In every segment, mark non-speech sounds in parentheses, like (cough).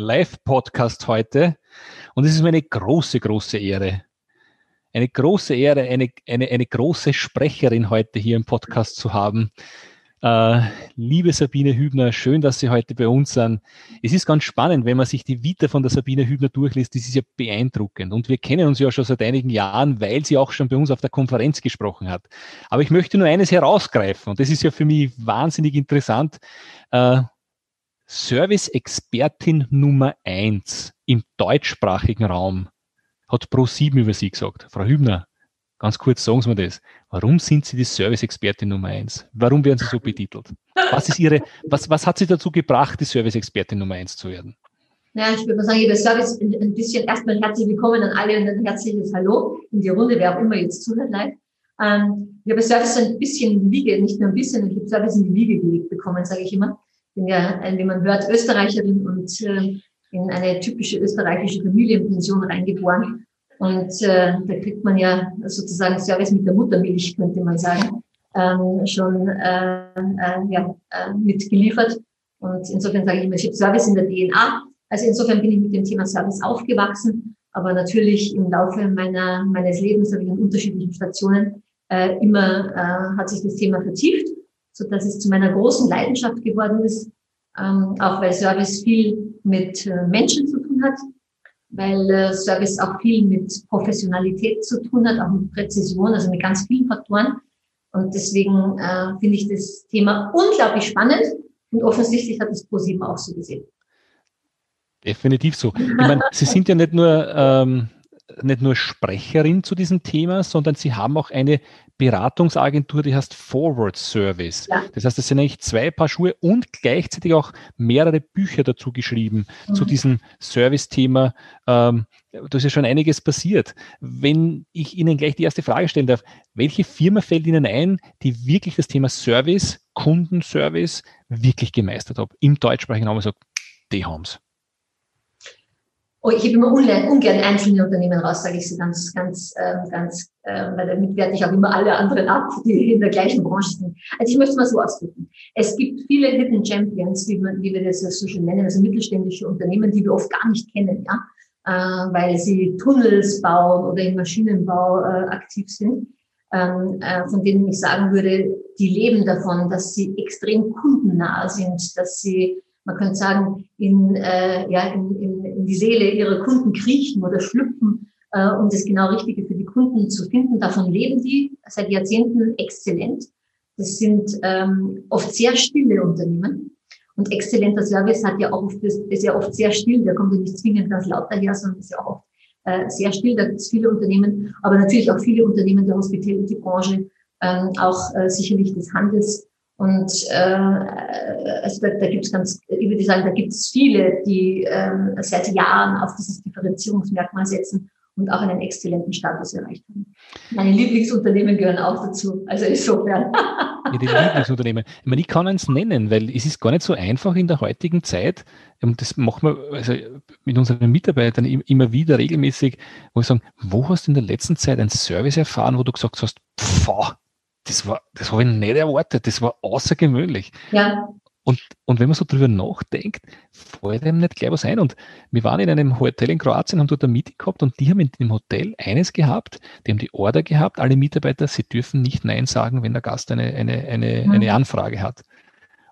Live-Podcast heute. Und es ist mir eine große, große Ehre, eine große Ehre, eine, eine, eine große Sprecherin heute hier im Podcast zu haben. Äh, liebe Sabine Hübner, schön, dass Sie heute bei uns sind. Es ist ganz spannend, wenn man sich die Vita von der Sabine Hübner durchliest, das ist ja beeindruckend. Und wir kennen uns ja schon seit einigen Jahren, weil sie auch schon bei uns auf der Konferenz gesprochen hat. Aber ich möchte nur eines herausgreifen, und das ist ja für mich wahnsinnig interessant. Äh, Service-Expertin Nummer eins im deutschsprachigen Raum hat Pro7 über Sie gesagt. Frau Hübner, ganz kurz sagen Sie mir das. Warum sind Sie die Service-Expertin Nummer eins? Warum werden Sie so betitelt? Was ist Ihre, was, was hat Sie dazu gebracht, die Service-Expertin Nummer eins zu werden? Ja, ich würde mal sagen, jeder Service ein bisschen erstmal herzlich willkommen an alle und ein herzliches Hallo in die Runde, wer auch immer jetzt zuhört live. Ähm, ich habe Service ein bisschen in die Wiege, nicht nur ein bisschen, ich habe Service in die Wiege gelegt bekommen, sage ich immer bin ja, wie man hört, Österreicherin und äh, in eine typische österreichische Familienpension reingeboren. Und äh, da kriegt man ja sozusagen Service mit der Muttermilch, könnte man sagen, ähm, schon äh, äh, ja, äh, mitgeliefert. Und insofern sage ich immer, ich habe Service in der DNA. Also insofern bin ich mit dem Thema Service aufgewachsen. Aber natürlich im Laufe meiner, meines Lebens habe ich in unterschiedlichen Stationen äh, immer äh, hat sich das Thema vertieft so dass es zu meiner großen Leidenschaft geworden ist, ähm, auch weil Service viel mit äh, Menschen zu tun hat, weil äh, Service auch viel mit Professionalität zu tun hat, auch mit Präzision, also mit ganz vielen Faktoren. Und deswegen äh, finde ich das Thema unglaublich spannend und offensichtlich hat es ProSieben auch so gesehen. Definitiv so. Ich meine, Sie sind ja nicht nur ähm, nicht nur Sprecherin zu diesem Thema, sondern Sie haben auch eine Beratungsagentur, die heißt Forward Service. Ja. Das heißt, es sind eigentlich zwei Paar Schuhe und gleichzeitig auch mehrere Bücher dazu geschrieben mhm. zu diesem Service-Thema. Ähm, da ist ja schon einiges passiert. Wenn ich Ihnen gleich die erste Frage stellen darf, welche Firma fällt Ihnen ein, die wirklich das Thema Service, Kundenservice wirklich gemeistert hat? Im deutschsprachigen Raum sagt, die haben es. Oh, ich habe immer ungern einzelne Unternehmen raus, sage ich so ganz, ganz, ähm, ganz, äh, weil damit werte ich auch immer alle anderen ab, die in der gleichen Branche sind. Also ich möchte es mal so ausdrücken. Es gibt viele Hidden Champions, wie, man, wie wir das so schön nennen, also mittelständische Unternehmen, die wir oft gar nicht kennen, ja, äh, weil sie Tunnels bauen oder im Maschinenbau äh, aktiv sind, ähm, äh, von denen ich sagen würde, die leben davon, dass sie extrem kundennah sind, dass sie man könnte sagen, in, äh, ja, in, in die Seele ihrer Kunden kriechen oder schlüpfen, äh, um das genau Richtige für die Kunden zu finden. Davon leben die seit Jahrzehnten exzellent. Das sind ähm, oft sehr stille Unternehmen. Und exzellenter Service hat ja auch oft, ist ja oft sehr still. Der kommt ja nicht zwingend ganz laut daher, sondern ist ja auch oft äh, sehr still. Da gibt es viele Unternehmen, aber natürlich auch viele Unternehmen der Hospitality-Branche, ähm, auch äh, sicherlich des Handels und äh, also da, da gibt es ganz, ich würde sagen, da gibt es viele, die ähm, seit Jahren auf dieses Differenzierungsmerkmal setzen und auch einen exzellenten Status erreicht haben. Meine Lieblingsunternehmen gehören auch dazu. Also insofern. Ja, die Lieblingsunternehmen. Ich meine, ich kann eins nennen, weil es ist gar nicht so einfach in der heutigen Zeit. Und das machen wir also mit unseren Mitarbeitern immer wieder regelmäßig, wo wir sagen, wo hast du in der letzten Zeit einen Service erfahren, wo du gesagt hast, pfah, das war, das habe ich nicht erwartet. Das war außergewöhnlich. Ja. Und, und wenn man so drüber nachdenkt, fällt einem nicht gleich was ein. Und wir waren in einem Hotel in Kroatien, haben dort eine Meeting gehabt und die haben in dem Hotel eines gehabt, die haben die Order gehabt, alle Mitarbeiter, sie dürfen nicht Nein sagen, wenn der Gast eine, eine, eine, mhm. eine Anfrage hat.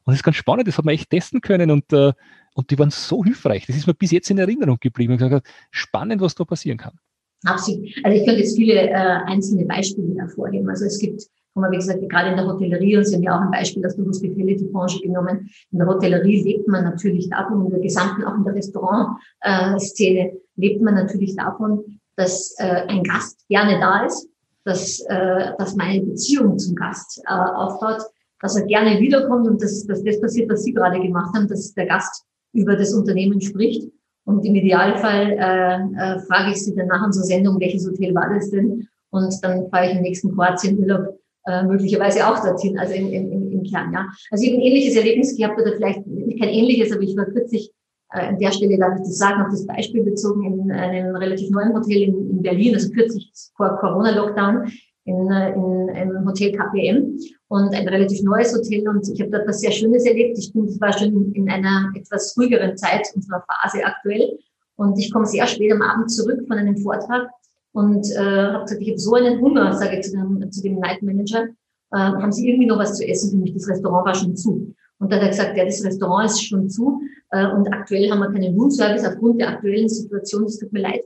Und das ist ganz spannend, das hat man echt testen können und, äh, und die waren so hilfreich. Das ist mir bis jetzt in Erinnerung geblieben. Und gesagt, spannend, was da passieren kann. Absolut. Also ich könnte jetzt viele äh, einzelne Beispiele hervorheben. Also es gibt wo man, wie gesagt, gerade in der Hotellerie, und Sie haben ja auch ein Beispiel aus der Hospitality-Branche genommen, in der Hotellerie lebt man natürlich davon, in der gesamten, auch in der Restaurant-Szene lebt man natürlich davon, dass äh, ein Gast gerne da ist, dass, äh, dass meine Beziehung zum Gast äh, aufbaut, dass er gerne wiederkommt und dass, dass das passiert, was Sie gerade gemacht haben, dass der Gast über das Unternehmen spricht Und im Idealfall äh, äh, frage ich sie dann nach unserer Sendung, welches Hotel war das denn? Und dann fahre ich im nächsten Kroatien-Urlaub äh, möglicherweise auch dorthin, also im, im, im Kern. Ja. Also ich habe ein ähnliches Erlebnis gehabt oder vielleicht kein ähnliches, aber ich war kürzlich äh, an der Stelle darf ich das sagen, auf das Beispiel bezogen in einem relativ neuen Hotel in, in Berlin, also kürzlich vor Corona-Lockdown in, äh, in, im Hotel KPM und ein relativ neues Hotel und ich habe dort was sehr Schönes erlebt. Ich bin, ich war schon in einer etwas ruhigeren Zeit unserer Phase aktuell und ich komme sehr spät am Abend zurück von einem Vortrag und äh, habe gesagt, ich habe so einen Hunger, sage ich zu dem, zu dem Night Manager, äh, haben Sie irgendwie noch was zu essen für mich? Das Restaurant war schon zu. Und dann hat er gesagt, ja, das Restaurant ist schon zu äh, und aktuell haben wir keinen Roomservice aufgrund der aktuellen Situation, es tut mir leid.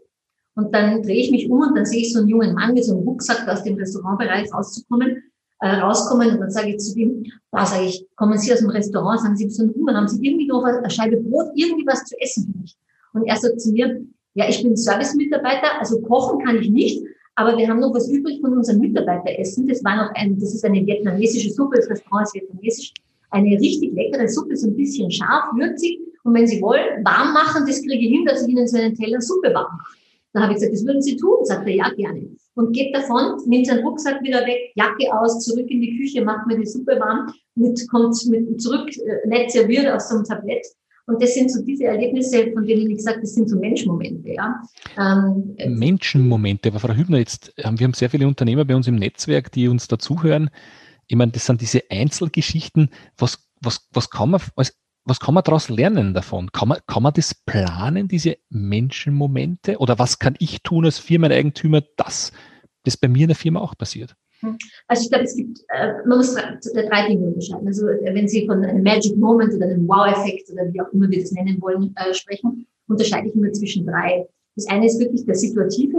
Und dann drehe ich mich um und dann sehe ich so einen jungen Mann mit so einem Rucksack aus dem Restaurantbereich rauszukommen, äh, rauskommen und dann sage ich zu ihm, boah, sage ich, kommen Sie aus dem Restaurant, sagen Sie, so einen Hunger, haben Sie irgendwie noch eine Scheibe Brot, irgendwie was zu essen für mich? Und er sagt zu mir, ja, ich bin Service-Mitarbeiter, also kochen kann ich nicht, aber wir haben noch was übrig von unserem Mitarbeiteressen. Das war noch ein, das ist eine vietnamesische Suppe, das Restaurant ist vietnamesisch. Eine richtig leckere Suppe, so ein bisschen scharf, würzig. Und wenn Sie wollen, warm machen, das kriege ich hin, dass ich Ihnen so einen Teller Suppe warm mache. Dann habe ich gesagt, das würden Sie tun? Sagt er, ja, gerne. Und geht davon, nimmt seinen Rucksack wieder weg, Jacke aus, zurück in die Küche, macht mir die Suppe warm, mit, kommt mit zurück, äh, nett serviert auf so einem Tablett und das sind so diese Erlebnisse, von denen ich gesagt das sind so Menschmomente. Ja. Ähm, Menschenmomente. Aber Frau Hübner, jetzt haben wir haben sehr viele Unternehmer bei uns im Netzwerk, die uns dazuhören. Ich meine, das sind diese Einzelgeschichten. Was, was, was kann man als was kann man daraus lernen davon? Kann man, kann man das planen, diese Menschenmomente? Oder was kann ich tun als Firmeneigentümer, dass das bei mir in der Firma auch passiert? Also ich glaube, es gibt, äh, man muss drei, Dinge unterscheiden. Also äh, wenn Sie von einem Magic Moment oder einem Wow-Effekt oder wie auch immer wir das nennen wollen, äh, sprechen, unterscheide ich immer zwischen drei. Das eine ist wirklich der situative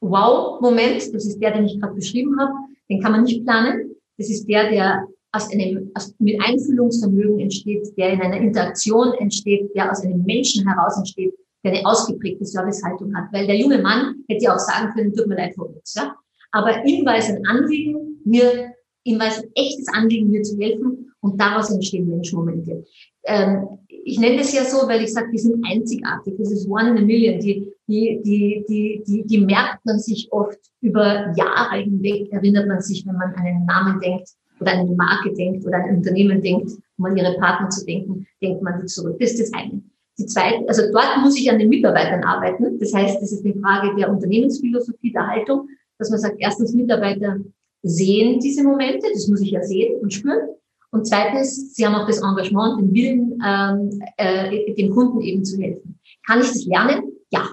Wow-Moment. Das ist der, den ich gerade beschrieben habe. Den kann man nicht planen. Das ist der, der aus einem, aus, mit Einfühlungsvermögen entsteht, der in einer Interaktion entsteht, der aus einem Menschen heraus entsteht, der eine ausgeprägte Servicehaltung hat. Weil der junge Mann hätte ja auch sagen können, tut mir leid, Frau ja? Aber ihm war es ein Anliegen, mir, ihm war es ein echtes Anliegen, mir zu helfen und daraus entstehen Menschmomente. Ähm, ich nenne das ja so, weil ich sage, die sind einzigartig. Das ist one in a million. Die, die, die, die, die, die merkt man sich oft über Jahre hinweg, erinnert man sich, wenn man an einen Namen denkt oder an eine Marke denkt oder an ein Unternehmen denkt, um an ihre Partner zu denken, denkt man die zurück. Das ist das eine. Die zweite, also dort muss ich an den Mitarbeitern arbeiten. Das heißt, das ist eine Frage der Unternehmensphilosophie, der Haltung dass man sagt, erstens Mitarbeiter sehen diese Momente, das muss ich ja sehen und spüren. Und zweitens, sie haben auch das Engagement, den Willen, ähm, äh, dem Kunden eben zu helfen. Kann ich das lernen? Ja.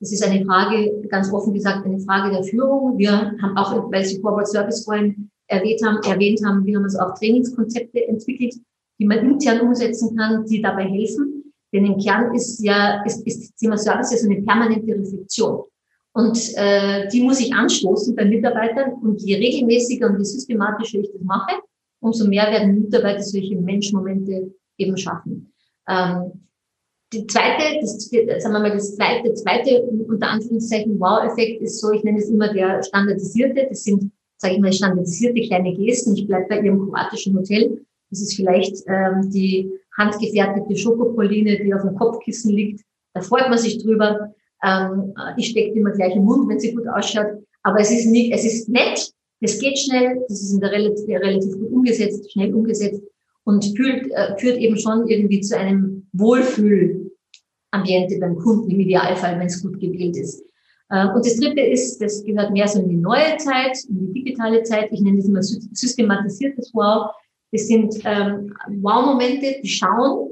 Das ist eine Frage, ganz offen gesagt, eine Frage der Führung. Wir haben auch, weil Sie Corporate Service vorhin erwähnt haben, erwähnt haben, wir haben also auch Trainingskonzepte entwickelt, die man intern umsetzen kann, die dabei helfen. Denn im Kern ist ja, ist, ist Thema Service ja so eine permanente Reflexion. Und äh, die muss ich anstoßen bei Mitarbeitern. Und je regelmäßiger und je systematischer ich das mache, umso mehr werden Mitarbeiter solche Menschmomente eben schaffen. Ähm, die zweite, das, sagen wir mal, das zweite, zweite unter Anführungszeichen Wow-Effekt ist so, ich nenne es immer der standardisierte. Das sind, sage ich mal, standardisierte kleine Gesten. Ich bleibe bei Ihrem kroatischen Hotel. Das ist vielleicht ähm, die handgefertigte Schokoproline, die auf dem Kopfkissen liegt. Da freut man sich drüber. Ähm, ich stecke immer gleich im Mund, wenn sie gut ausschaut. Aber es ist nicht, es ist nett, es geht schnell, das ist in der relativ, relativ gut umgesetzt, schnell umgesetzt und führt, äh, führt eben schon irgendwie zu einem Wohlfühlambiente beim Kunden im Idealfall, wenn es gut gewählt ist. Äh, und das dritte ist, das gehört mehr so in die neue Zeit, in die digitale Zeit. Ich nenne das immer systematisiertes Wow. Das sind ähm, Wow-Momente, die schauen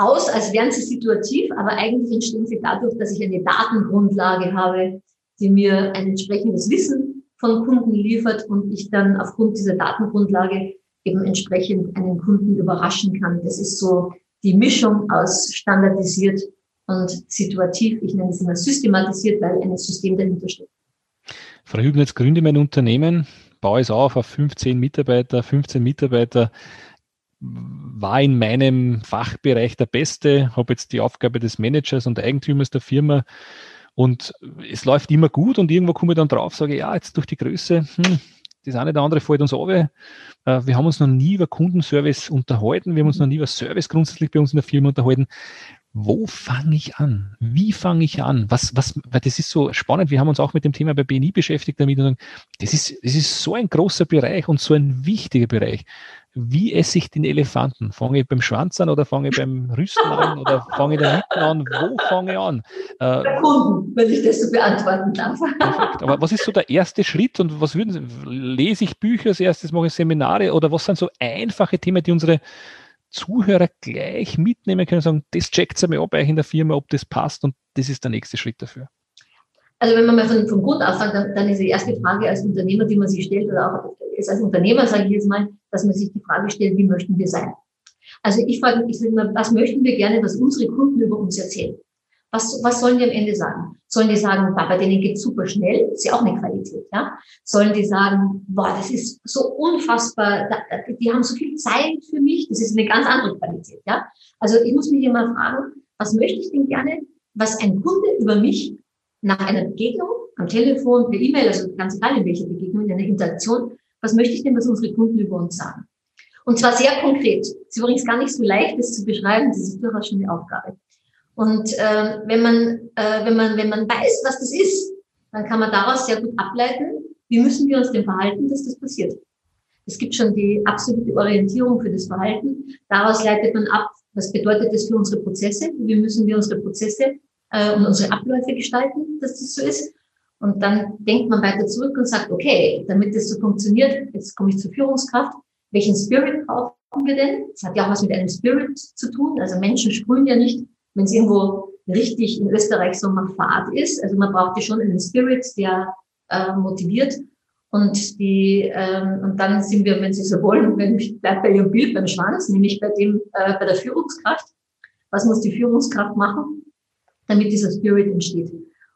aus, als wären sie situativ, aber eigentlich entstehen sie dadurch, dass ich eine Datengrundlage habe, die mir ein entsprechendes Wissen von Kunden liefert und ich dann aufgrund dieser Datengrundlage eben entsprechend einen Kunden überraschen kann. Das ist so die Mischung aus standardisiert und situativ. Ich nenne es immer systematisiert, weil ein System dahinter steht. Frau Hübner, jetzt gründe mein Unternehmen, baue es auf auf 15 Mitarbeiter, 15 Mitarbeiter war in meinem Fachbereich der Beste, habe jetzt die Aufgabe des Managers und Eigentümers der Firma und es läuft immer gut und irgendwo komme ich dann drauf, sage ja, jetzt durch die Größe, hm, das eine oder andere fällt uns auf. Äh, wir haben uns noch nie über Kundenservice unterhalten, wir haben uns noch nie über Service grundsätzlich bei uns in der Firma unterhalten. Wo fange ich an? Wie fange ich an? Was, was, weil das ist so spannend. Wir haben uns auch mit dem Thema bei BNI beschäftigt damit und das ist, das ist so ein großer Bereich und so ein wichtiger Bereich. Wie esse ich den Elefanten? Fange ich beim Schwanz an oder fange ich beim Rüsten an oder fange ich da mitten an? Wo fange ich an? Äh, der Kunden, wenn ich das so beantworten darf. Perfekt. Aber was ist so der erste Schritt und was würden Sie, lese ich Bücher als erstes, mache ich Seminare oder was sind so einfache Themen, die unsere Zuhörer gleich mitnehmen können und sagen, das checkt sie mir ab euch in der Firma, ob das passt und das ist der nächste Schritt dafür? Also wenn man mal von, von Grund sagt, dann, dann ist die erste Frage als Unternehmer, die man sich stellt, oder auch als Unternehmer, sage ich jetzt mal, dass man sich die Frage stellt, wie möchten wir sein? Also ich frage, ich sage mal, was möchten wir gerne, was unsere Kunden über uns erzählen? Was, was sollen die am Ende sagen? Sollen die sagen, bei denen geht super schnell, ist ja auch eine Qualität, ja? Sollen die sagen, boah, das ist so unfassbar, die haben so viel Zeit für mich, das ist eine ganz andere Qualität, ja? Also ich muss mich immer fragen, was möchte ich denn gerne, was ein Kunde über mich nach einer Begegnung am Telefon, per E-Mail, also ganz egal in welcher Begegnung, in einer Interaktion, was möchte ich denn, was unsere Kunden über uns sagen? Und zwar sehr konkret. Es ist übrigens gar nicht so leicht, das zu beschreiben, das ist durchaus schon eine Aufgabe. Und äh, wenn, man, äh, wenn, man, wenn man weiß, was das ist, dann kann man daraus sehr gut ableiten, wie müssen wir uns denn verhalten, dass das passiert. Es gibt schon die absolute Orientierung für das Verhalten. Daraus leitet man ab, was bedeutet das für unsere Prozesse, wie müssen wir unsere Prozesse äh, und unsere Abläufe gestalten, dass das so ist. Und dann denkt man weiter zurück und sagt, okay, damit das so funktioniert, jetzt komme ich zur Führungskraft, welchen Spirit brauchen wir denn? Das hat ja auch was mit einem Spirit zu tun. Also Menschen sprühen ja nicht wenn es irgendwo richtig in Österreich so mal Fahrt ist. Also man braucht ja schon einen Spirit, der äh, motiviert. Und die ähm, und dann sind wir, wenn Sie so wollen, (laughs) wenn ich bleibe bei Ihrem Bild beim Schwanz, nämlich bei dem äh, bei der Führungskraft. Was muss die Führungskraft machen, damit dieser Spirit entsteht?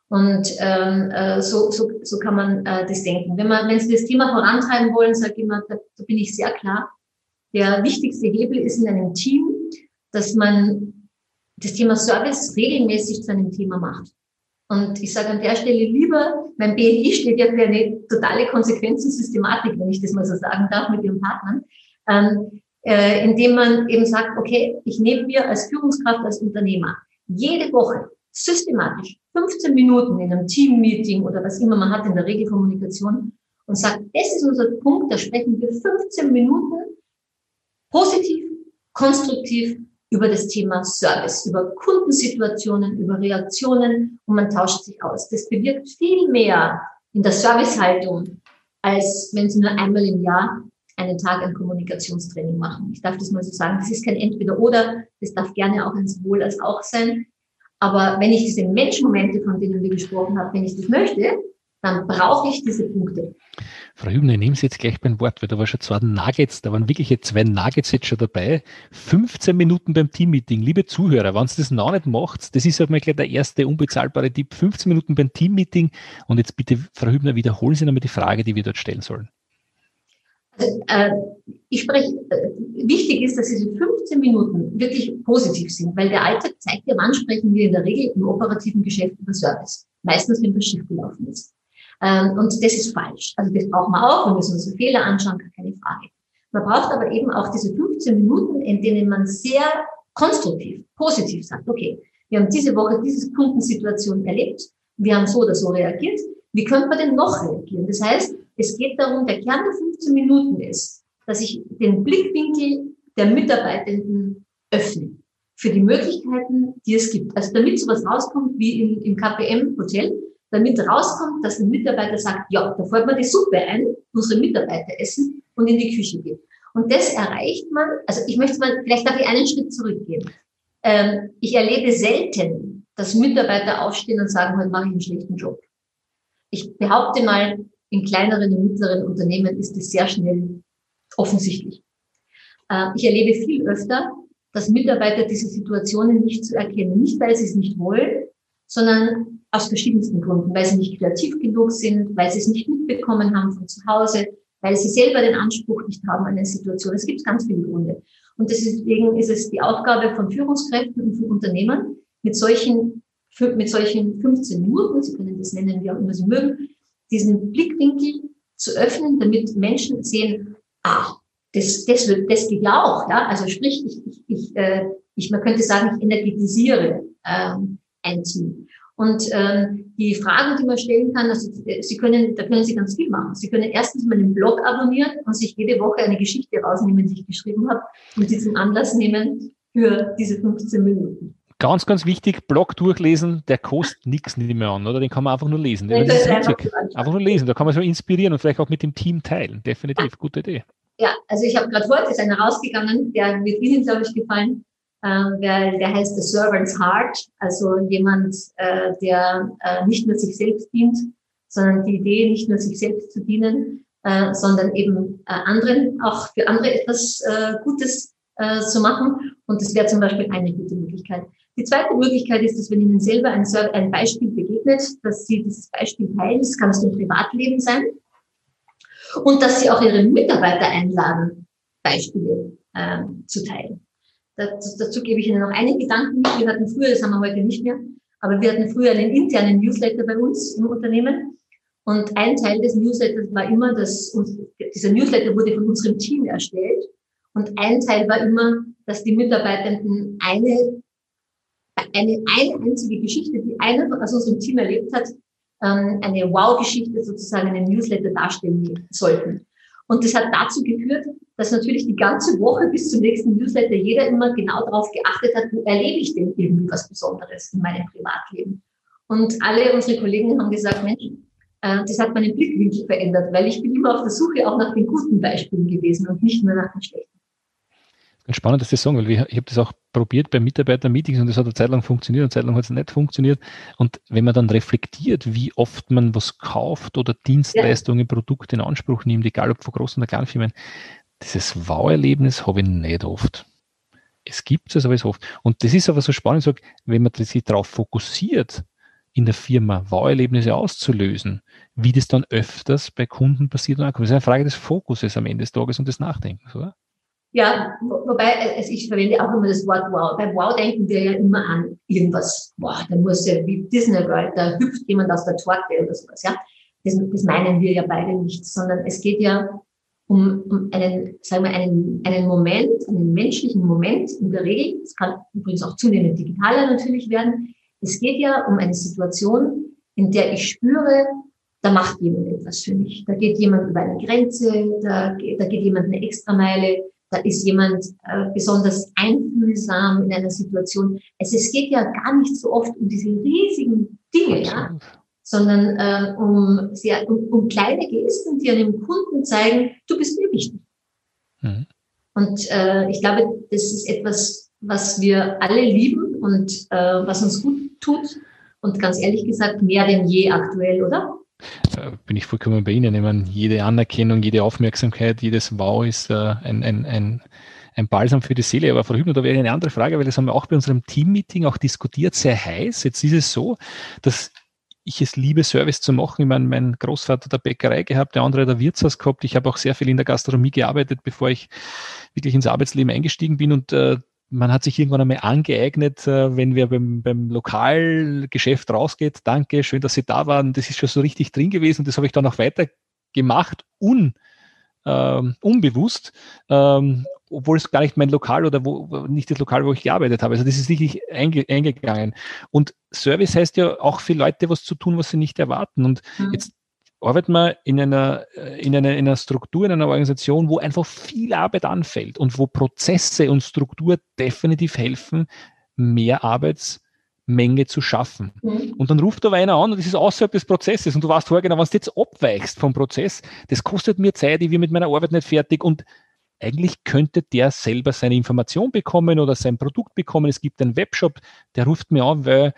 Und ähm, äh, so, so, so kann man äh, das denken. Wenn man, wenn Sie das Thema vorantreiben wollen, sage ich immer, da, da bin ich sehr klar. Der wichtigste Hebel ist in einem Team, dass man das Thema Service regelmäßig zu einem Thema macht. Und ich sage an der Stelle lieber, mein BNI steht ja für eine totale Konsequenz und Systematik, wenn ich das mal so sagen darf, mit Ihren Partnern, ähm, äh, indem man eben sagt, okay, ich nehme mir als Führungskraft, als Unternehmer jede Woche systematisch 15 Minuten in einem Teammeeting oder was immer man hat in der Regelkommunikation und sagt, das ist unser Punkt, da sprechen wir 15 Minuten positiv, konstruktiv über das Thema Service, über Kundensituationen, über Reaktionen und man tauscht sich aus. Das bewirkt viel mehr in der Servicehaltung, als wenn Sie nur einmal im Jahr einen Tag ein Kommunikationstraining machen. Ich darf das mal so sagen. Das ist kein Entweder-Oder. Das darf gerne auch ein Sowohl als auch sein. Aber wenn ich diese Menschmomente, von denen wir gesprochen haben, wenn ich das möchte, dann brauche ich diese Punkte. Frau Hübner, ich nehme Sie jetzt gleich beim Wort, weil da war schon zwei Nuggets, da waren wirklich zwei Nuggets jetzt schon dabei. 15 Minuten beim Teammeeting. Liebe Zuhörer, wenn Sie das noch nicht macht, das ist halt mal gleich der erste unbezahlbare Tipp. 15 Minuten beim Teammeeting. Und jetzt bitte, Frau Hübner, wiederholen Sie nochmal die Frage, die wir dort stellen sollen. Also, äh, ich spreche, äh, wichtig ist, dass diese 15 Minuten wirklich positiv sind, weil der Alltag zeigt ja, wann sprechen wir in der Regel im operativen Geschäft über Service. Meistens, wenn das Schiff gelaufen ist. Ähm, und das ist falsch. Also das brauchen wir auch. Wir müssen uns Fehler anschauen, keine Frage. Man braucht aber eben auch diese 15 Minuten, in denen man sehr konstruktiv, positiv sagt, okay, wir haben diese Woche diese Kundensituation erlebt, wir haben so oder so reagiert, wie könnte man denn noch reagieren? Das heißt, es geht darum, der Kern der 15 Minuten ist, dass ich den Blickwinkel der Mitarbeitenden öffne für die Möglichkeiten, die es gibt. Also damit sowas rauskommt wie im, im KPM-Hotel, damit rauskommt, dass ein Mitarbeiter sagt, ja, da fällt mir die Suppe ein, unsere Mitarbeiter essen und in die Küche geht. Und das erreicht man, also ich möchte mal, vielleicht darf ich einen Schritt zurückgehen. Ähm, ich erlebe selten, dass Mitarbeiter aufstehen und sagen, heute mache ich einen schlechten Job. Ich behaupte mal, in kleineren und mittleren Unternehmen ist es sehr schnell offensichtlich. Äh, ich erlebe viel öfter, dass Mitarbeiter diese Situationen nicht zu erkennen, nicht weil sie es nicht wollen, sondern aus verschiedensten Gründen, weil sie nicht kreativ genug sind, weil sie es nicht mitbekommen haben von zu Hause, weil sie selber den Anspruch nicht haben an eine Situation. Es gibt ganz viele Gründe. Und deswegen ist es die Aufgabe von Führungskräften und von Unternehmern, mit solchen, mit solchen 15 Minuten, Sie können das nennen, wie auch immer Sie mögen, diesen Blickwinkel zu öffnen, damit Menschen sehen, ah, das, das, wird, das geht ja auch. Ja? Also sprich, ich, ich, ich, äh, ich, man könnte sagen, ich energetisiere ähm, ein Team. Und ähm, die Fragen, die man stellen kann, also Sie können, da können Sie ganz viel machen. Sie können erstens meinen Blog abonnieren und sich jede Woche eine Geschichte rausnehmen, die ich geschrieben habe, und zum Anlass nehmen für diese 15 Minuten. Ganz, ganz wichtig, Blog durchlesen, der kostet nichts nicht mehr an, oder? Den kann man einfach nur lesen. Ja, einfach, einfach, nur lesen, da kann man so inspirieren und vielleicht auch mit dem Team teilen. Definitiv, ja. gute Idee. Ja, also ich habe gerade heute ist einer rausgegangen, der wird Ihnen, glaube ich, gefallen äh, der, der heißt The Servant's Heart, also jemand, äh, der äh, nicht nur sich selbst dient, sondern die Idee, nicht nur sich selbst zu dienen, äh, sondern eben anderen, auch für andere etwas Gutes zu machen. Und das wäre zum Beispiel eine gute Möglichkeit. Die zweite Möglichkeit ist, dass wenn Ihnen selber ein, ein Beispiel begegnet, dass Sie dieses Beispiel teilen, das kann es im Privatleben sein, und dass Sie auch Ihre Mitarbeiter einladen, Beispiele äh, zu teilen. Dazu, dazu gebe ich Ihnen noch einen Gedanken. Wir hatten früher, das haben wir heute nicht mehr, aber wir hatten früher einen internen Newsletter bei uns im Unternehmen. Und ein Teil des Newsletters war immer, dass uns, dieser Newsletter wurde von unserem Team erstellt. Und ein Teil war immer, dass die Mitarbeitenden eine, eine, eine einzige Geschichte, die einer aus unserem Team erlebt hat, ähm, eine Wow-Geschichte sozusagen in einem Newsletter darstellen sollten. Und das hat dazu geführt, dass natürlich die ganze Woche bis zum nächsten Newsletter jeder immer genau darauf geachtet hat, wo erlebe ich denn irgendwie was Besonderes in meinem Privatleben. Und alle unsere Kollegen haben gesagt, Mensch, äh, das hat meinen Blickwinkel verändert, weil ich bin immer auf der Suche auch nach den guten Beispielen gewesen und nicht nur nach den schlechten. Ganz spannend, dass Sie sagen, weil ich, ich habe das auch probiert bei Mitarbeiter-Meetings und das hat eine Zeit lang funktioniert, eine Zeit lang hat es nicht funktioniert. Und wenn man dann reflektiert, wie oft man was kauft oder Dienstleistungen, ja. Produkte in Anspruch nimmt, egal ob von großen oder kleinen Firmen, dieses Wow-Erlebnis habe ich nicht oft. Es gibt es, aber es oft. Und das ist aber so spannend, sag, wenn man sich darauf fokussiert, in der Firma Wow-Erlebnisse auszulösen, wie das dann öfters bei Kunden passiert und ankommt. Das ist eine Frage des Fokuses am Ende des Tages und des Nachdenkens, oder? Ja, wobei also ich verwende auch immer das Wort Wow. Beim Wow denken wir ja immer an irgendwas. Wow, da muss ja wie Disney World, da hüpft jemand aus der Torte oder sowas. Ja, das, das meinen wir ja beide nicht, sondern es geht ja um, um einen, sagen wir, einen, einen Moment, einen menschlichen Moment in der Regel. Es kann übrigens auch zunehmend digitaler natürlich werden. Es geht ja um eine Situation, in der ich spüre, da macht jemand etwas für mich. Da geht jemand über eine Grenze, da, da geht jemand eine Extrameile da ist jemand äh, besonders einfühlsam in einer Situation. Also es geht ja gar nicht so oft um diese riesigen Dinge, ja, sondern äh, um, sehr, um, um kleine Gesten, die einem Kunden zeigen, du bist mir wichtig. Mhm. Und äh, ich glaube, das ist etwas, was wir alle lieben und äh, was uns gut tut. Und ganz ehrlich gesagt, mehr denn je aktuell, oder? Bin ich vollkommen bei Ihnen. Ich meine, jede Anerkennung, jede Aufmerksamkeit, jedes Wow ist äh, ein, ein, ein, ein Balsam für die Seele. Aber Frau Hübner, da wäre eine andere Frage, weil das haben wir auch bei unserem Team-Meeting auch diskutiert, sehr heiß. Jetzt ist es so, dass ich es liebe, Service zu machen. Ich meine, mein Großvater der Bäckerei gehabt, der andere der Wirtshaus gehabt. Ich habe auch sehr viel in der Gastronomie gearbeitet, bevor ich wirklich ins Arbeitsleben eingestiegen bin. Und äh, man hat sich irgendwann einmal angeeignet, äh, wenn wir beim, beim Lokalgeschäft rausgeht, danke, schön, dass Sie da waren. Das ist schon so richtig drin gewesen. Das habe ich dann auch weiter gemacht, un, ähm, unbewusst, ähm, obwohl es gar nicht mein Lokal oder wo, nicht das Lokal, wo ich gearbeitet habe. Also das ist wirklich einge, eingegangen. Und Service heißt ja auch für Leute was zu tun, was sie nicht erwarten. Und mhm. jetzt arbeiten wir in einer, in, einer, in einer Struktur, in einer Organisation, wo einfach viel Arbeit anfällt und wo Prozesse und Struktur definitiv helfen, mehr Arbeitsmenge zu schaffen. Mhm. Und dann ruft aber einer an und das ist außerhalb des Prozesses und du weißt vorher genau, wenn du jetzt abweichst vom Prozess, das kostet mir Zeit, ich bin mit meiner Arbeit nicht fertig und eigentlich könnte der selber seine Information bekommen oder sein Produkt bekommen. Es gibt einen Webshop, der ruft mir an, weil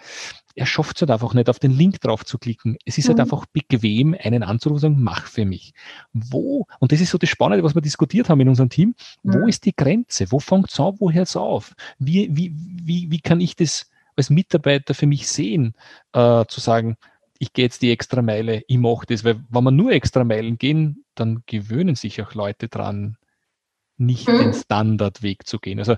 er schafft es halt einfach nicht, auf den Link drauf zu klicken. Es ist halt mhm. halt einfach bequem, einen anzurufen und sagen, mach für mich. Wo, und das ist so das Spannende, was wir diskutiert haben in unserem Team, mhm. wo ist die Grenze? Wo fängt es an? Wo hört es auf? Wie, wie, wie, wie kann ich das als Mitarbeiter für mich sehen, äh, zu sagen, ich gehe jetzt die extra Meile, ich mache das, weil wenn wir nur extra Meilen gehen, dann gewöhnen sich auch Leute dran, nicht mhm. den Standardweg zu gehen. Also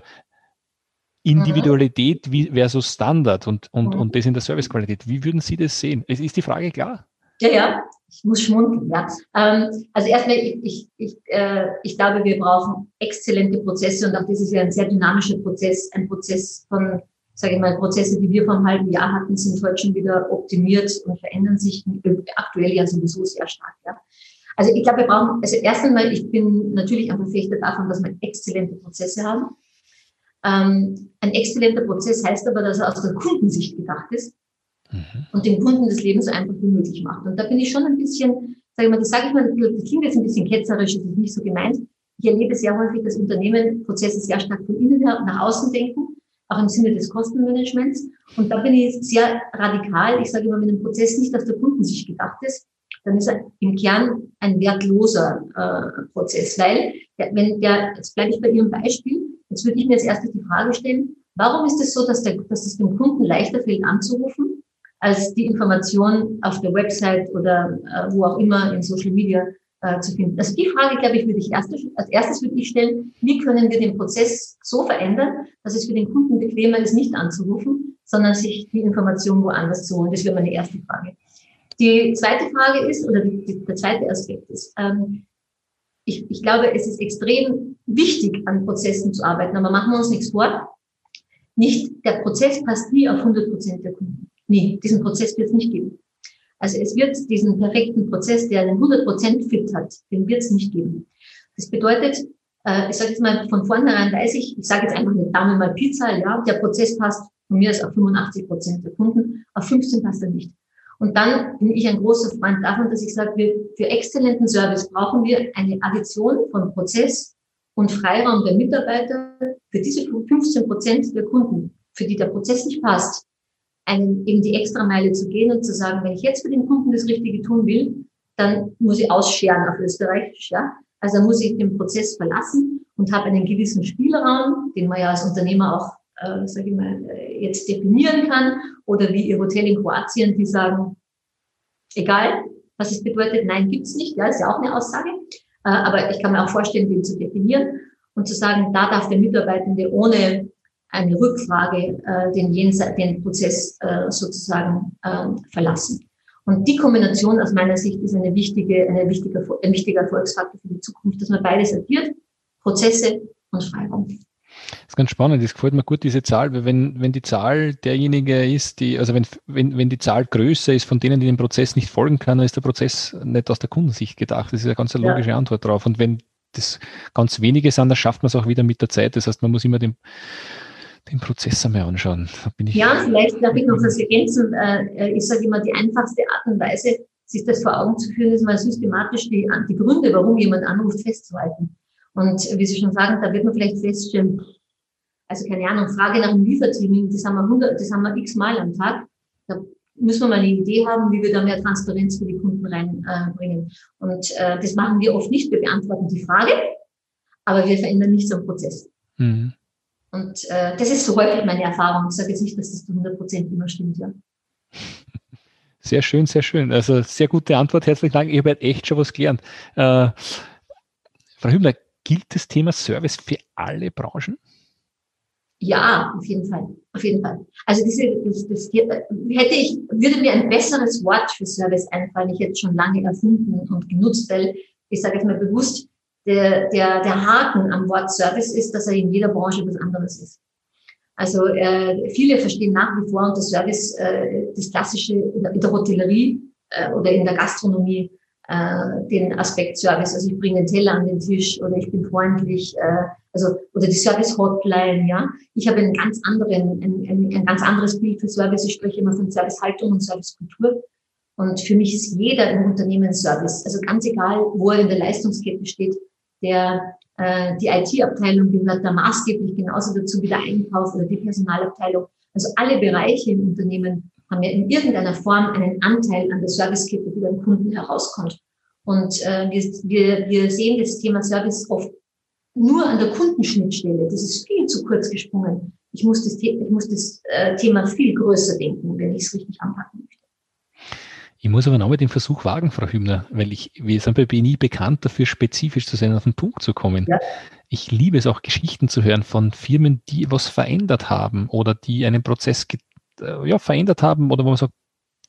Individualität versus Standard und, und, mhm. und das in der Servicequalität. Wie würden Sie das sehen? Ist die Frage klar? Ja, ja, ich muss schmunzeln. Ja. Ähm, also erstmal, ich, ich, ich, äh, ich glaube, wir brauchen exzellente Prozesse und auch das ist ja ein sehr dynamischer Prozess, ein Prozess von, sage ich mal, Prozesse, die wir vor einem halben Jahr hatten, sind heute schon wieder optimiert und verändern sich aktuell ja sowieso sehr stark. Ja. Also ich glaube, wir brauchen, also erst einmal, ich bin natürlich ein Verfechter davon, dass wir exzellente Prozesse haben. Ähm, ein exzellenter Prozess heißt aber, dass er aus der Kundensicht gedacht ist mhm. und dem Kunden das Leben so einfach wie möglich macht. Und da bin ich schon ein bisschen, sage ich mal, das sage ich mal, das klingt jetzt ein bisschen ketzerisch, das ist nicht so gemeint. Ich erlebe sehr häufig, dass Unternehmen Prozesse sehr stark von innen her nach außen denken, auch im Sinne des Kostenmanagements. Und da bin ich sehr radikal. Ich sage immer, wenn ein Prozess nicht aus der Kundensicht gedacht ist, dann ist er im Kern ein wertloser äh, Prozess, weil wenn der, jetzt bleibe ich bei Ihrem Beispiel, jetzt würde ich mir als erstes die Frage stellen, warum ist es so, dass, der, dass es dem Kunden leichter fällt anzurufen, als die Information auf der Website oder äh, wo auch immer in Social Media äh, zu finden. Also die Frage, glaube ich, würde ich erst, als erstes würde ich stellen, wie können wir den Prozess so verändern, dass es für den Kunden bequemer ist, nicht anzurufen, sondern sich die Information woanders zu holen. Das wäre meine erste Frage. Die zweite Frage ist, oder die, der zweite Aspekt ist, ähm, ich, ich glaube, es ist extrem wichtig, an Prozessen zu arbeiten, aber machen wir uns nichts vor. Nicht, der Prozess passt nie auf 100 Prozent der Kunden. Nie, diesen Prozess wird es nicht geben. Also es wird diesen perfekten Prozess, der einen 100 Prozent fit hat, den wird es nicht geben. Das bedeutet, äh, ich sage jetzt mal von vornherein weiß ich, ich sage jetzt einfach eine Dame mal Pizza, ja, der Prozess passt von mir aus auf 85 Prozent der Kunden, auf 15 passt er nicht. Und dann bin ich ein großer Freund davon, dass ich sage, wir, für exzellenten Service brauchen wir eine Addition von Prozess und Freiraum der Mitarbeiter für diese 15 Prozent der Kunden, für die der Prozess nicht passt, einen, eben die Extrameile zu gehen und zu sagen, wenn ich jetzt für den Kunden das Richtige tun will, dann muss ich ausscheren auf Österreichisch, ja. Also muss ich den Prozess verlassen und habe einen gewissen Spielraum, den man ja als Unternehmer auch äh, sage ich mal, äh, jetzt definieren kann. Oder wie Ihr Hotel in Kroatien, die sagen, egal, was es bedeutet, nein, gibt's nicht. Ja, ist ja auch eine Aussage. Äh, aber ich kann mir auch vorstellen, den zu definieren und zu sagen, da darf der Mitarbeitende ohne eine Rückfrage äh, den, Jense den Prozess äh, sozusagen äh, verlassen. Und die Kombination aus meiner Sicht ist eine wichtige, eine wichtige, ein wichtiger Erfolgsfaktor für die Zukunft, dass man beides addiert, Prozesse und Freiraum. Das ist ganz spannend, das gefällt mir gut, diese Zahl, weil wenn, wenn die Zahl derjenige ist, die, also wenn, wenn, wenn die Zahl größer ist von denen, die dem Prozess nicht folgen können, dann ist der Prozess nicht aus der Kundensicht gedacht. Das ist eine ganz logische ja. Antwort drauf. Und wenn das ganz wenige sind, dann schafft man es auch wieder mit der Zeit. Das heißt, man muss immer den, den Prozess einmal anschauen. ja, vielleicht darf ich noch was ergänzen. Äh, ich sage immer, die einfachste Art und Weise, sich das vor Augen zu führen, ist mal systematisch die, die Gründe, warum jemand anruft, festzuhalten. Und wie Sie schon sagen, da wird man vielleicht feststellen, also keine Ahnung, Frage nach einem Liefertermin, das haben wir 100, das haben wir x-mal am Tag. Da müssen wir mal eine Idee haben, wie wir da mehr Transparenz für die Kunden reinbringen. Äh, und äh, das machen wir oft nicht. Wir beantworten die Frage, aber wir verändern nicht so einen Prozess. Mhm. Und äh, das ist so häufig meine Erfahrung. Ich sage jetzt nicht, dass das zu 100 Prozent immer stimmt, ja. (laughs) Sehr schön, sehr schön. Also sehr gute Antwort. Herzlichen Dank. Ich habe halt echt schon was gelernt. Äh, Frau Hübner, gilt das Thema Service für alle Branchen? Ja, auf jeden Fall, auf jeden Fall. Also diese, das, das, hätte ich, würde mir ein besseres Wort für Service einfallen. Ich hätte schon lange erfunden und genutzt, weil ich sage jetzt mal bewusst, der, der, der Haken am Wort Service ist, dass er in jeder Branche was anderes ist. Also äh, viele verstehen nach wie vor unter Service äh, das klassische in der, in der Hotellerie äh, oder in der Gastronomie äh, den Aspekt Service. Also ich bringe einen Teller an den Tisch oder ich bin freundlich, äh, also oder die Service Hotline, ja. Ich habe einen ganz anderen, ein, ein, ein ganz anderes Bild für Service. Ich spreche immer von Servicehaltung und Servicekultur. Und für mich ist jeder im Unternehmen Service. Also ganz egal, wo er in der Leistungskette steht, der äh, die IT-Abteilung gehört da maßgeblich genauso dazu wie der Einkauf oder die Personalabteilung. Also alle Bereiche im Unternehmen haben ja in irgendeiner Form einen Anteil an der Servicekette, die beim Kunden herauskommt. Und äh, wir, wir, wir sehen das Thema Service oft nur an der Kundenschnittstelle. Das ist viel zu kurz gesprungen. Ich muss das, ich muss das äh, Thema viel größer denken, wenn ich es richtig anpacken möchte. Ich muss aber nochmal den Versuch wagen, Frau Hübner, weil ich, wir sind bei BNI bekannt dafür, spezifisch zu sein, auf den Punkt zu kommen. Ja. Ich liebe es auch, Geschichten zu hören von Firmen, die was verändert haben oder die einen Prozess ja, verändert haben oder wo man sagt,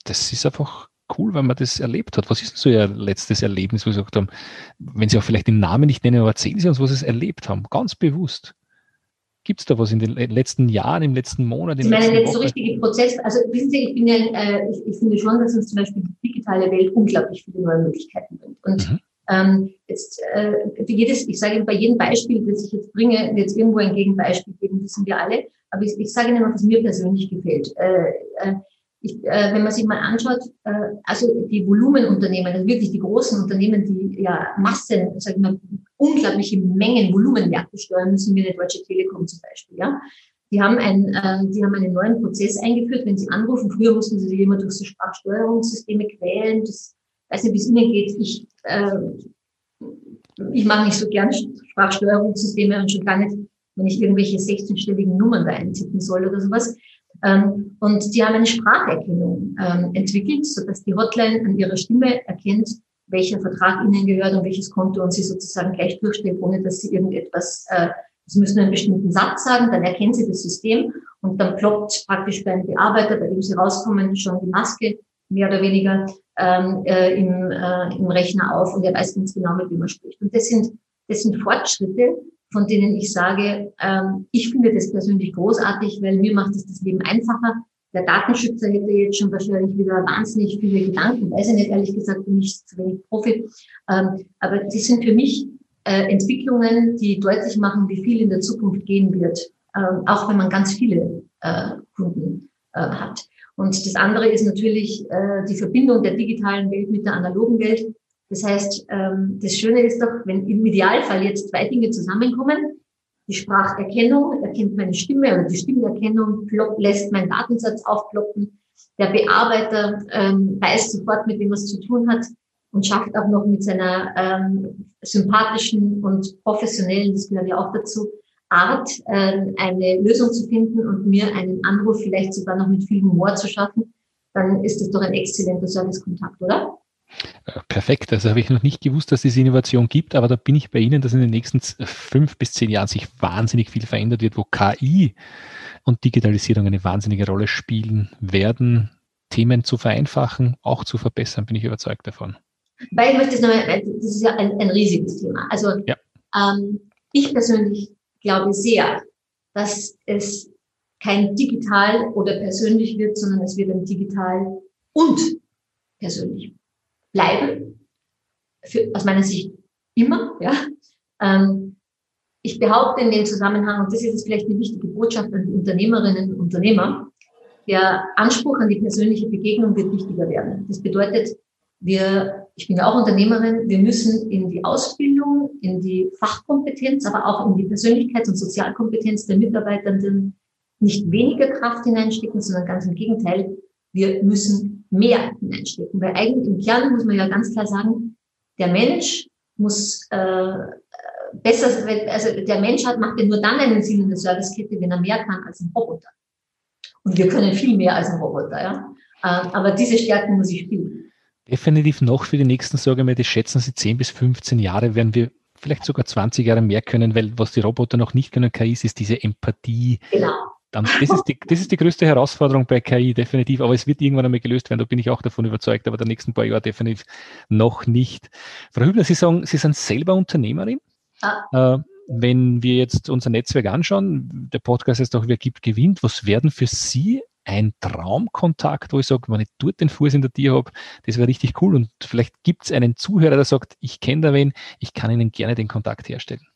das ist einfach cool, weil man das erlebt hat. Was ist denn so Ihr letztes Erlebnis, wo Sie gesagt haben, wenn Sie auch vielleicht den Namen nicht nennen, aber erzählen Sie uns, was Sie erlebt haben, ganz bewusst. Gibt es da was in den letzten Jahren, im letzten Monat? In Sie meinen jetzt so richtige Prozess, also wissen Sie, ich bin ja, äh, ich, ich, finde schon, dass uns zum Beispiel die digitale Welt unglaublich viele neue Möglichkeiten bringt. Und mhm. Ähm, jetzt äh, jedes, ich sage bei jedem Beispiel, das ich jetzt bringe, wird es irgendwo ein Gegenbeispiel geben, wissen wir alle. Aber ich, ich sage Ihnen mal, was mir persönlich gefällt. Äh, äh, ich, äh, wenn man sich mal anschaut, äh, also die Volumenunternehmen, also wirklich die großen Unternehmen, die ja Massen, sag ich mal, unglaubliche Mengen Volumenmärkte steuern müssen, wie eine Deutsche Telekom zum Beispiel, ja. Die haben, ein, äh, die haben einen neuen Prozess eingeführt, wenn sie anrufen. Früher mussten sie sich immer durch so Sprachsteuerungssysteme quälen. Das weiß nicht, wie es Ihnen geht. Ich, äh, ich mache nicht so gern Sprachsteuerungssysteme und schon gar nicht, wenn ich irgendwelche 16-stelligen Nummern da eintippen soll oder sowas. Ähm, und die haben eine Spracherkennung ähm, entwickelt, sodass die Hotline an ihrer Stimme erkennt, welcher Vertrag ihnen gehört und welches Konto und sie sozusagen gleich durchstellt, ohne dass sie irgendetwas, äh, sie müssen einen bestimmten Satz sagen, dann erkennen sie das System und dann ploppt praktisch beim Bearbeiter, bei dem sie rauskommen, schon die Maske mehr oder weniger ähm, äh, im, äh, im Rechner auf und er weiß ganz genau, mit wem er spricht. Und das sind, das sind Fortschritte, von denen ich sage, ähm, ich finde das persönlich großartig, weil mir macht es das Leben einfacher. Der Datenschützer hätte jetzt schon wahrscheinlich wieder wahnsinnig viele Gedanken, weiß ich nicht, ehrlich gesagt, bin ich zu wenig Profi. Ähm, aber das sind für mich äh, Entwicklungen, die deutlich machen, wie viel in der Zukunft gehen wird, ähm, auch wenn man ganz viele äh, Kunden äh, hat. Und das andere ist natürlich äh, die Verbindung der digitalen Welt mit der analogen Welt. Das heißt, ähm, das Schöne ist doch, wenn im Idealfall jetzt zwei Dinge zusammenkommen, die Spracherkennung erkennt meine Stimme oder die Stimmerkennung plopp, lässt meinen Datensatz aufploppen. Der Bearbeiter ähm, weiß sofort, mit wem er es zu tun hat und schafft auch noch mit seiner ähm, sympathischen und professionellen, das gehört ja auch dazu, Art, äh, eine Lösung zu finden und mir einen Anruf vielleicht sogar noch mit viel Humor zu schaffen, dann ist das doch ein exzellenter Servicekontakt, oder? Äh, perfekt. Also habe ich noch nicht gewusst, dass es Innovation gibt, aber da bin ich bei Ihnen, dass in den nächsten fünf bis zehn Jahren sich wahnsinnig viel verändert wird, wo KI und Digitalisierung eine wahnsinnige Rolle spielen werden, Themen zu vereinfachen, auch zu verbessern, bin ich überzeugt davon. Weil ich möchte das nochmal, das ist ja ein, ein riesiges Thema. Also ja. ähm, ich persönlich glaube sehr, dass es kein digital oder persönlich wird, sondern es wird ein digital und persönlich bleiben, für, aus meiner Sicht immer. Ja. Ähm, ich behaupte in dem Zusammenhang, und das ist jetzt vielleicht eine wichtige Botschaft an die Unternehmerinnen und Unternehmer, der Anspruch an die persönliche Begegnung wird wichtiger werden. Das bedeutet, wir, ich bin ja auch Unternehmerin, wir müssen in die Ausbildung, in die Fachkompetenz, aber auch in die Persönlichkeits- und Sozialkompetenz der Mitarbeitenden nicht weniger Kraft hineinstecken, sondern ganz im Gegenteil, wir müssen mehr hineinstecken. Weil eigentlich im Kern muss man ja ganz klar sagen, der Mensch muss äh, besser, also der Mensch hat, macht ja nur dann einen Sinn in der Servicekette, wenn er mehr kann als ein Roboter. Und wir können viel mehr als ein Roboter, ja. Äh, aber diese Stärken muss ich spielen. Definitiv noch für die nächsten, sage ich mal, die schätzen Sie 10 bis 15 Jahre, werden wir vielleicht sogar 20 Jahre mehr können, weil was die Roboter noch nicht können, KI ist, ist diese Empathie. Genau. Dann, das, ist die, das ist die größte Herausforderung bei KI, definitiv. Aber es wird irgendwann einmal gelöst werden, da bin ich auch davon überzeugt, aber der nächsten paar Jahre definitiv noch nicht. Frau Hübner, Sie sagen, Sie sind selber Unternehmerin. Ah. Äh, wenn wir jetzt unser Netzwerk anschauen, der Podcast ist auch Wer gibt, gewinnt. Was werden für Sie ein Traumkontakt, wo ich sage, wenn ich dort den Fuß in der Tür habe, das wäre richtig cool. Und vielleicht gibt es einen Zuhörer, der sagt, ich kenne da wen, ich kann Ihnen gerne den Kontakt herstellen.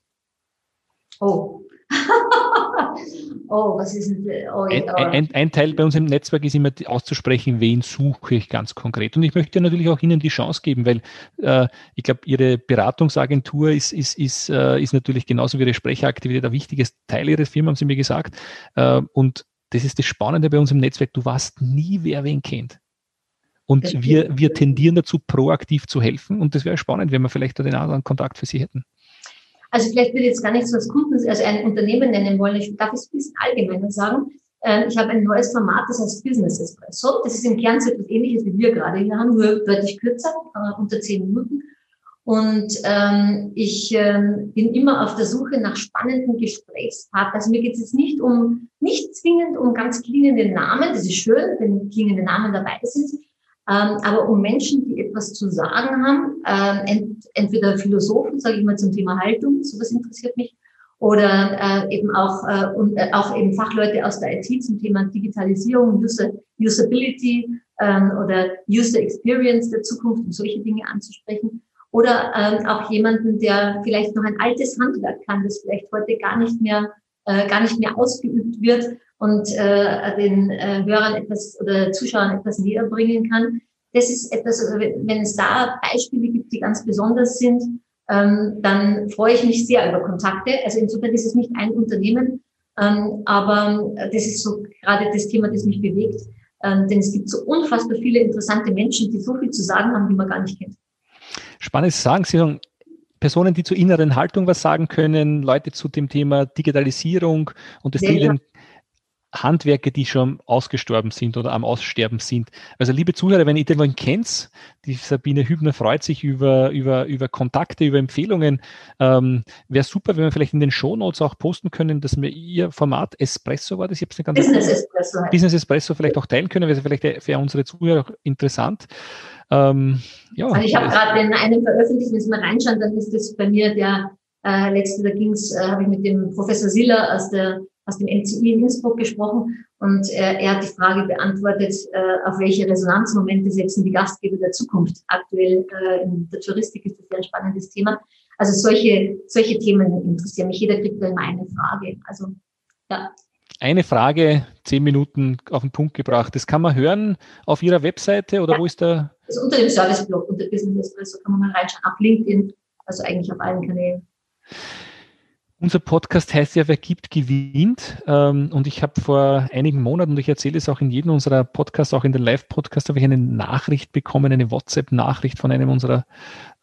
Oh, (laughs) oh, was ist denn, oh, ein, ein, ein, Teil bei uns im Netzwerk ist immer auszusprechen, wen suche ich ganz konkret. Und ich möchte natürlich auch Ihnen die Chance geben, weil äh, ich glaube, Ihre Beratungsagentur ist, ist, ist, äh, ist natürlich genauso wie Ihre Sprecheraktivität ein wichtiges Teil Ihres Firmen, haben Sie mir gesagt. Äh, und das ist das Spannende bei uns im Netzwerk. Du weißt nie, wer wen kennt. Und wir, wir tendieren dazu, proaktiv zu helfen. Und das wäre spannend, wenn wir vielleicht den anderen Kontakt für Sie hätten. Also vielleicht würde ich jetzt gar nicht so als Kunden, also ein Unternehmen nennen wollen. Ich darf es ein bisschen allgemeiner sagen. Ähm, ich habe ein neues Format, das heißt Business Espresso. Das ist im Kern so etwas ähnliches wie wir gerade hier haben, nur deutlich kürzer, äh, unter zehn Minuten. Und ähm, ich ähm, bin immer auf der Suche nach spannenden Gesprächspartnern. Also mir geht es jetzt nicht um, nicht zwingend um ganz klingende Namen. Das ist schön, wenn klingende Namen dabei sind. Ähm, aber um Menschen, die etwas zu sagen haben, ähm, ent, entweder Philosophen, sage ich mal zum Thema Haltung, sowas interessiert mich, oder äh, eben auch, äh, und, äh, auch eben Fachleute aus der IT zum Thema Digitalisierung, User, Usability ähm, oder User Experience der Zukunft und solche Dinge anzusprechen. Oder ähm, auch jemanden, der vielleicht noch ein altes Handwerk kann, das vielleicht heute gar nicht mehr, äh, gar nicht mehr ausgeübt wird und äh, den äh, Hörern etwas oder Zuschauern etwas näher bringen kann. Das ist etwas, also wenn es da Beispiele gibt, die ganz besonders sind, ähm, dann freue ich mich sehr über Kontakte. Also insofern ist es nicht ein Unternehmen, ähm, aber das ist so gerade das Thema, das mich bewegt. Ähm, denn es gibt so unfassbar viele interessante Menschen, die so viel zu sagen haben, die man gar nicht kennt. Spannend sagen Sie sagen, Personen, die zur inneren Haltung was sagen können, Leute zu dem Thema Digitalisierung und das Ziel, Handwerke, die schon ausgestorben sind oder am Aussterben sind. Also liebe Zuhörer, wenn ihr jemanden kennt, die Sabine Hübner freut sich über, über, über Kontakte, über Empfehlungen. Ähm, Wäre super, wenn wir vielleicht in den Shownotes auch posten können, dass wir ihr Format Espresso war das, ich habe nicht ganz Business Espresso. Business Espresso vielleicht auch teilen können, wäre vielleicht für unsere Zuhörer auch interessant. Ähm, ja, also ich habe gerade den einen veröffentlicht, wenn Sie mal reinschauen, dann ist das bei mir der äh, letzte, da ging's, äh, habe ich mit dem Professor Siller aus der aus dem MCI in Innsbruck gesprochen und äh, er hat die Frage beantwortet, äh, auf welche Resonanzmomente setzen die Gastgeber der Zukunft. Aktuell äh, in der Touristik ist das ja ein spannendes Thema. Also solche, solche Themen interessieren mich. Jeder kriegt da immer eine Frage. Also ja. Eine Frage, zehn Minuten auf den Punkt gebracht. Das kann man hören auf Ihrer Webseite oder ja. wo ist der? Also unter dem Serviceblog, unter Business Espresso kann man mal reinschauen. Auf LinkedIn, also eigentlich auf allen Kanälen. Unser Podcast heißt ja, wer gibt, gewinnt. Ähm, und ich habe vor einigen Monaten, und ich erzähle es auch in jedem unserer Podcasts, auch in den Live-Podcasts, habe ich eine Nachricht bekommen, eine WhatsApp-Nachricht von einem unserer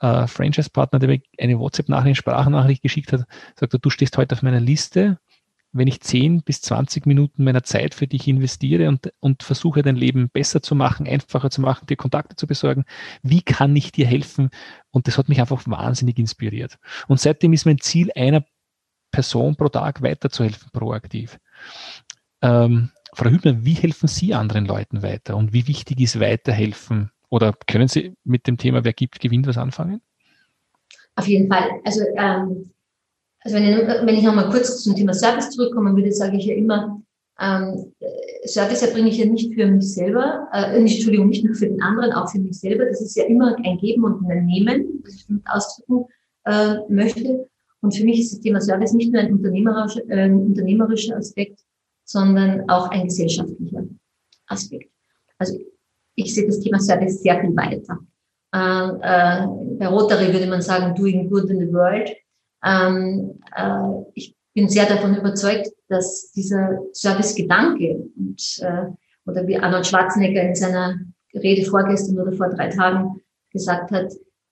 äh, Franchise-Partner, der mir eine WhatsApp-Nachricht, Sprachnachricht geschickt hat. Sagt du stehst heute auf meiner Liste. Wenn ich 10 bis 20 Minuten meiner Zeit für dich investiere und, und versuche, dein Leben besser zu machen, einfacher zu machen, dir Kontakte zu besorgen, wie kann ich dir helfen? Und das hat mich einfach wahnsinnig inspiriert. Und seitdem ist mein Ziel, einer Person pro Tag weiterzuhelfen, proaktiv. Ähm, Frau Hübner, wie helfen Sie anderen Leuten weiter und wie wichtig ist Weiterhelfen? Oder können Sie mit dem Thema Wer gibt, gewinnt was anfangen? Auf jeden Fall. Also, ähm, also wenn, ich, wenn ich nochmal kurz zum Thema Service zurückkommen würde, sage ich ja immer, ähm, Service erbringe ich ja nicht für mich selber, äh, nicht, Entschuldigung, nicht nur für den anderen, auch für mich selber. Das ist ja immer ein Geben und ein Nehmen, das ich damit ausdrücken äh, möchte. Und für mich ist das Thema Service nicht nur ein unternehmerischer, äh, unternehmerischer Aspekt, sondern auch ein gesellschaftlicher Aspekt. Also ich sehe das Thema Service sehr viel weiter. Ähm, äh, bei Rotary würde man sagen, doing good in the world. Ähm, äh, ich bin sehr davon überzeugt, dass dieser Service-Gedanke und, äh, oder wie Arnold Schwarzenegger in seiner Rede vorgestern oder vor drei Tagen gesagt hat,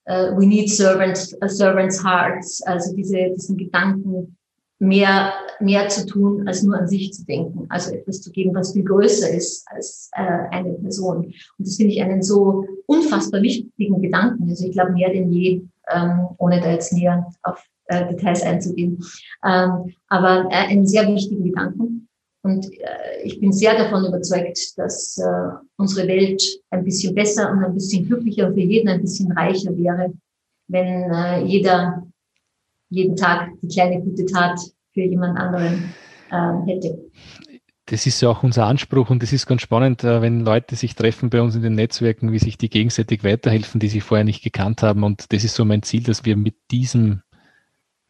uh, we need servants, uh, servants hearts, also diese, diesen Gedanken, mehr, mehr zu tun, als nur an sich zu denken, also etwas zu geben, was viel größer ist als äh, eine Person. Und das finde ich einen so unfassbar wichtigen Gedanken. Also ich glaube mehr denn je, ähm, ohne da jetzt näher auf äh, Details einzugehen. Ähm, aber äh, einen sehr wichtigen Gedanken. Und äh, ich bin sehr davon überzeugt, dass äh, unsere Welt ein bisschen besser und ein bisschen glücklicher und für jeden ein bisschen reicher wäre, wenn äh, jeder jeden Tag die kleine gute Tat für jemand anderen äh, hätte. Das ist ja auch unser Anspruch und es ist ganz spannend, äh, wenn Leute sich treffen bei uns in den Netzwerken, wie sich die gegenseitig weiterhelfen, die sich vorher nicht gekannt haben. Und das ist so mein Ziel, dass wir mit diesem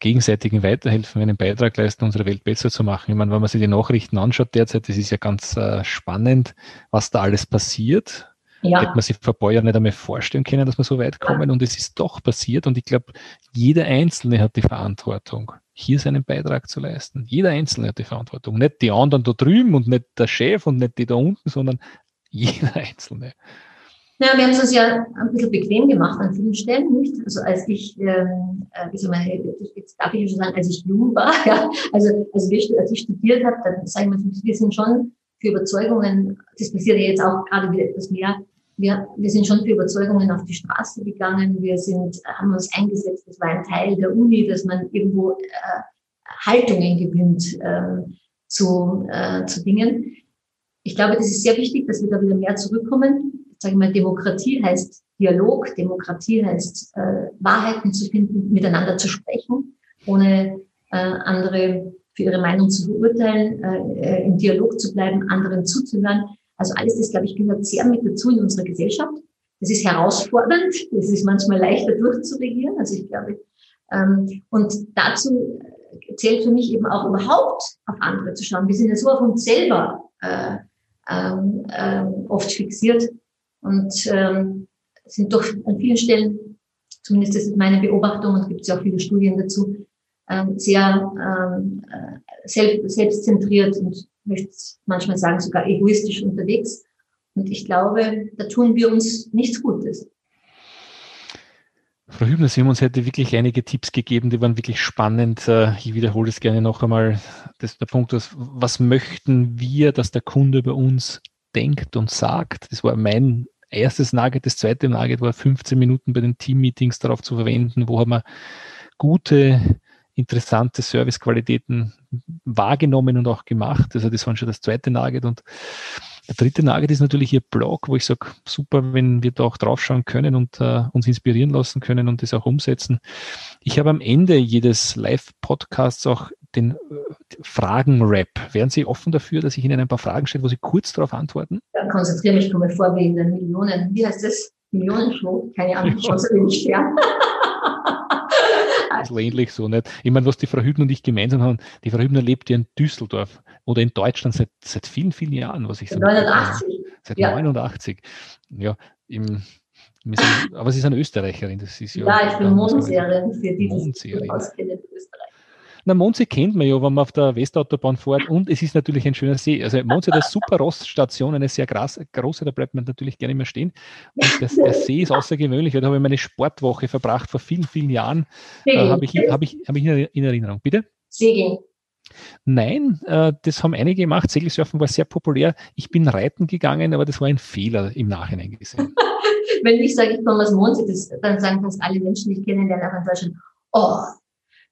gegenseitigen Weiterhelfen, einen Beitrag leisten, unsere Welt besser zu machen. Ich meine, wenn man sich die Nachrichten anschaut derzeit, das ist ja ganz äh, spannend, was da alles passiert. Ja. Hätte man sich vor ein paar Jahren nicht einmal vorstellen können, dass wir so weit kommen. Und es ist doch passiert. Und ich glaube, jeder Einzelne hat die Verantwortung, hier seinen Beitrag zu leisten. Jeder Einzelne hat die Verantwortung. Nicht die anderen da drüben und nicht der Chef und nicht die da unten, sondern jeder Einzelne. Ja, wir haben es uns ja ein bisschen bequem gemacht an vielen Stellen, nicht? Also als ich, ähm, äh, soll man, jetzt darf ich schon sagen, als ich jung war, (laughs) ja, also als, wir, als ich studiert habe, dann sagen wir, wir sind schon für Überzeugungen, das passiert ja jetzt auch gerade wieder etwas mehr, wir, wir sind schon für Überzeugungen auf die Straße gegangen, wir sind, haben uns eingesetzt, das war ein Teil der Uni, dass man irgendwo äh, Haltungen gewinnt äh, zu, äh, zu Dingen. Ich glaube, das ist sehr wichtig, dass wir da wieder mehr zurückkommen sage ich mal, Demokratie heißt Dialog, Demokratie heißt äh, Wahrheiten zu finden, miteinander zu sprechen, ohne äh, andere für ihre Meinung zu verurteilen, äh, äh, im Dialog zu bleiben, anderen zuzuhören. Also alles das, glaube ich, gehört sehr mit dazu in unserer Gesellschaft. Das ist herausfordernd, das ist manchmal leichter durchzuregieren. Also ich glaube, ähm, und dazu zählt für mich eben auch überhaupt auf andere zu schauen. Wir sind ja so auf uns selber äh, ähm, äh, oft fixiert und ähm, sind doch an vielen Stellen, zumindest das ist meine Beobachtung und gibt es ja auch viele Studien dazu, ähm, sehr ähm, äh, selbst, selbstzentriert und möchte manchmal sagen sogar egoistisch unterwegs. Und ich glaube, da tun wir uns nichts Gutes. Frau Hübner, Sie haben uns heute wirklich einige Tipps gegeben, die waren wirklich spannend. Äh, ich wiederhole es gerne noch einmal. Das ist der Punkt, was, was möchten wir, dass der Kunde bei uns denkt und sagt? Das war mein erstes Nugget. Das zweite Nugget war 15 Minuten bei den Team-Meetings darauf zu verwenden. Wo haben wir gute, interessante Servicequalitäten wahrgenommen und auch gemacht? Also das war schon das zweite Nugget und der dritte Nugget ist natürlich Ihr Blog, wo ich sage, super, wenn wir da auch draufschauen können und uh, uns inspirieren lassen können und das auch umsetzen. Ich habe am Ende jedes Live-Podcasts auch den äh, Fragen-Rap. Wären Sie offen dafür, dass ich Ihnen ein paar Fragen stelle, wo Sie kurz darauf antworten? Ja, konzentriere mich, komme vor wie in den Millionen, wie heißt das? Millionenshow? Keine Ahnung, schon so wenig fern. so ähnlich so nicht. Ich meine, was die Frau Hübner und ich gemeinsam haben, die Frau Hübner lebt ja in Düsseldorf oder in Deutschland seit, seit vielen, vielen Jahren, was ich so 89. Seit ja. 89. Ja, im, sind, aber sie ist eine Österreicherin. Das ist ja, ja ich bin Mondseherin für die, die sich auskennen in Österreich. Na, Mondsee kennt man ja, wenn man auf der Westautobahn fährt und es ist natürlich ein schöner See. Also Mondsee hat eine super Roststation, eine sehr große, da bleibt man natürlich gerne immer stehen. Und das, der See ist außergewöhnlich, da habe ich meine Sportwoche verbracht vor vielen, vielen Jahren. Äh, habe ich, hab ich, hab ich in Erinnerung. Bitte? Segeln. Nein, äh, das haben einige gemacht. Segelsurfen war sehr populär. Ich bin reiten gegangen, aber das war ein Fehler im Nachhinein gesehen. (laughs) Wenn ich sage, ich komme aus Mondsee, dann sagen fast alle Menschen, die ich kennenlerne, auch in Deutschland, oh,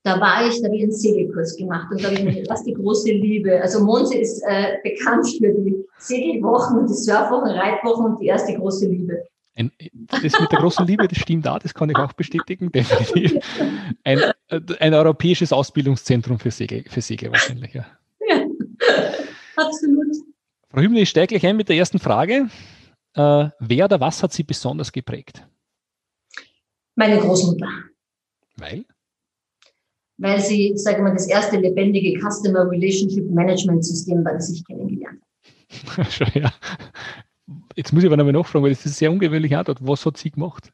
da war ich, da habe ich einen Segelkurs gemacht und da habe ich mir das die große Liebe. Also Monse ist äh, bekannt für die Segelwochen, die Surfwochen, Reitwochen und die erste große Liebe. Ein, das mit der großen Liebe, das stimmt da, das kann ich auch bestätigen, definitiv. Ein, ein europäisches Ausbildungszentrum für Segel, für Segel wahrscheinlich, ja. ja. Absolut. Frau Hübner, ich steige gleich ein mit der ersten Frage. Äh, wer oder was hat Sie besonders geprägt? Meine Großmutter. Weil? Weil sie, sage mal, das erste lebendige Customer Relationship Management System bei sich kennengelernt hat. (laughs) ja. Jetzt muss ich aber nochmal nachfragen, weil das ist sehr ungewöhnliche Antwort. Was hat sie gemacht?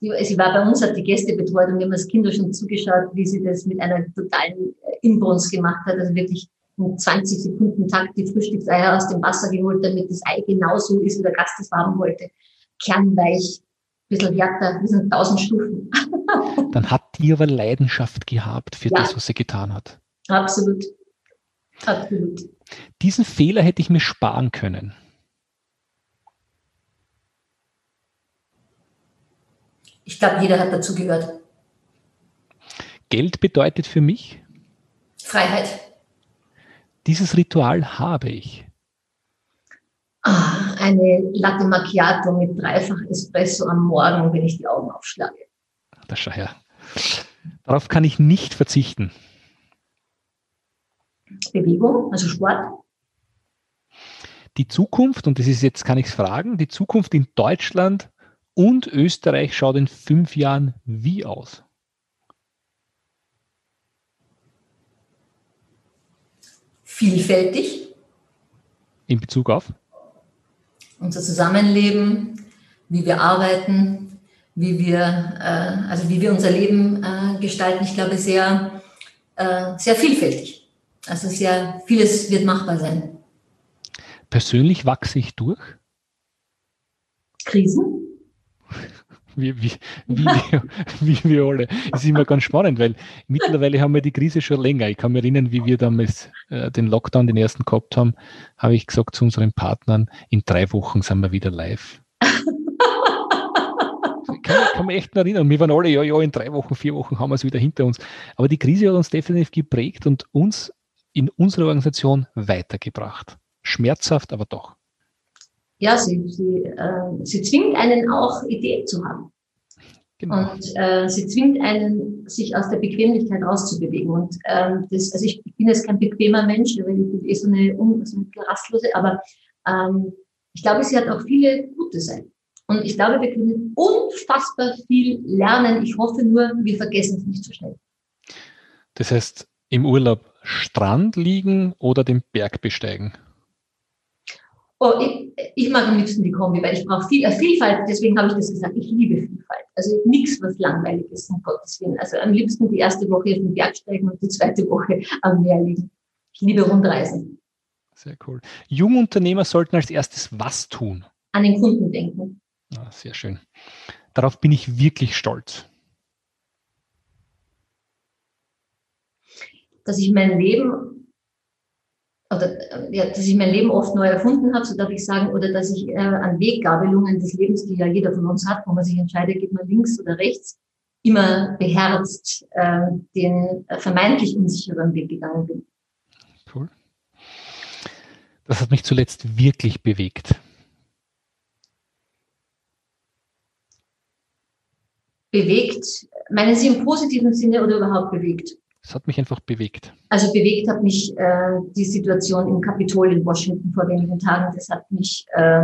Sie war bei uns, hat die Gäste betreut und wir haben als Kinder schon zugeschaut, wie sie das mit einer totalen äh, Inbrunst gemacht hat. Also wirklich in 20 Sekunden Takt die Frühstückseier aus dem Wasser geholt, damit das Ei genauso ist, wie der Gast es haben wollte. Kernweich, bisschen härter, wir sind tausend Stufen. Dann hat die aber Leidenschaft gehabt für ja. das, was sie getan hat. Absolut. Absolut. Diesen Fehler hätte ich mir sparen können. Ich glaube, jeder hat dazu gehört. Geld bedeutet für mich? Freiheit. Dieses Ritual habe ich. Ah, eine Latte Macchiato mit dreifach Espresso am Morgen, wenn ich die Augen aufschlage. Das schau her. Darauf kann ich nicht verzichten. Bewegung, also Sport. Die Zukunft, und das ist jetzt, kann ich es fragen, die Zukunft in Deutschland und Österreich schaut in fünf Jahren wie aus? Vielfältig. In Bezug auf? Unser Zusammenleben, wie wir arbeiten, wie wir, äh, also wie wir unser Leben äh, gestalten. Ich glaube, sehr, äh, sehr vielfältig. Also sehr vieles wird machbar sein. Persönlich wachse ich durch? Krisen? (laughs) Wie, wie, wie, wie, wir alle. Es ist immer ganz spannend, weil mittlerweile haben wir die Krise schon länger. Ich kann mich erinnern, wie wir damals äh, den Lockdown, den ersten gehabt haben, habe ich gesagt zu unseren Partnern, in drei Wochen sind wir wieder live. (laughs) kann, kann mich echt erinnern. Wir waren alle, ja, ja, in drei Wochen, vier Wochen haben wir es wieder hinter uns. Aber die Krise hat uns definitiv geprägt und uns in unserer Organisation weitergebracht. Schmerzhaft, aber doch ja, sie, sie, äh, sie zwingt einen auch Ideen zu haben. Genau. Und äh, sie zwingt einen, sich aus der Bequemlichkeit rauszubewegen. Und ähm, das, also ich, ich bin jetzt kein bequemer Mensch, weil ich bin eh so eine, so eine rastlose, aber ähm, ich glaube, sie hat auch viele gute Seiten. Und ich glaube, wir können unfassbar viel lernen. Ich hoffe nur, wir vergessen es nicht so schnell. Das heißt, im Urlaub Strand liegen oder den Berg besteigen? Oh, ich, ich mag am liebsten die Kombi, weil ich brauche viel, äh, Vielfalt, deswegen habe ich das gesagt, ich liebe Vielfalt. Also nichts, was langweilig ist, um Gottes Willen. Also am liebsten die erste Woche auf den Berg steigen und die zweite Woche am Meer liegen. Ich liebe Rundreisen. Sehr cool. Jungunternehmer sollten als erstes was tun? An den Kunden denken. Ah, sehr schön. Darauf bin ich wirklich stolz. Dass ich mein Leben oder ja, dass ich mein Leben oft neu erfunden habe, so darf ich sagen, oder dass ich äh, an Weggabelungen des Lebens, die ja jeder von uns hat, wo man sich entscheidet, geht man links oder rechts, immer beherzt äh, den vermeintlich unsicheren Weg gegangen bin. Cool. Das hat mich zuletzt wirklich bewegt. Bewegt, meinen Sie im positiven Sinne oder überhaupt bewegt? Es hat mich einfach bewegt. Also bewegt hat mich äh, die Situation im Kapitol in Washington vor wenigen Tagen. Das hat mich äh,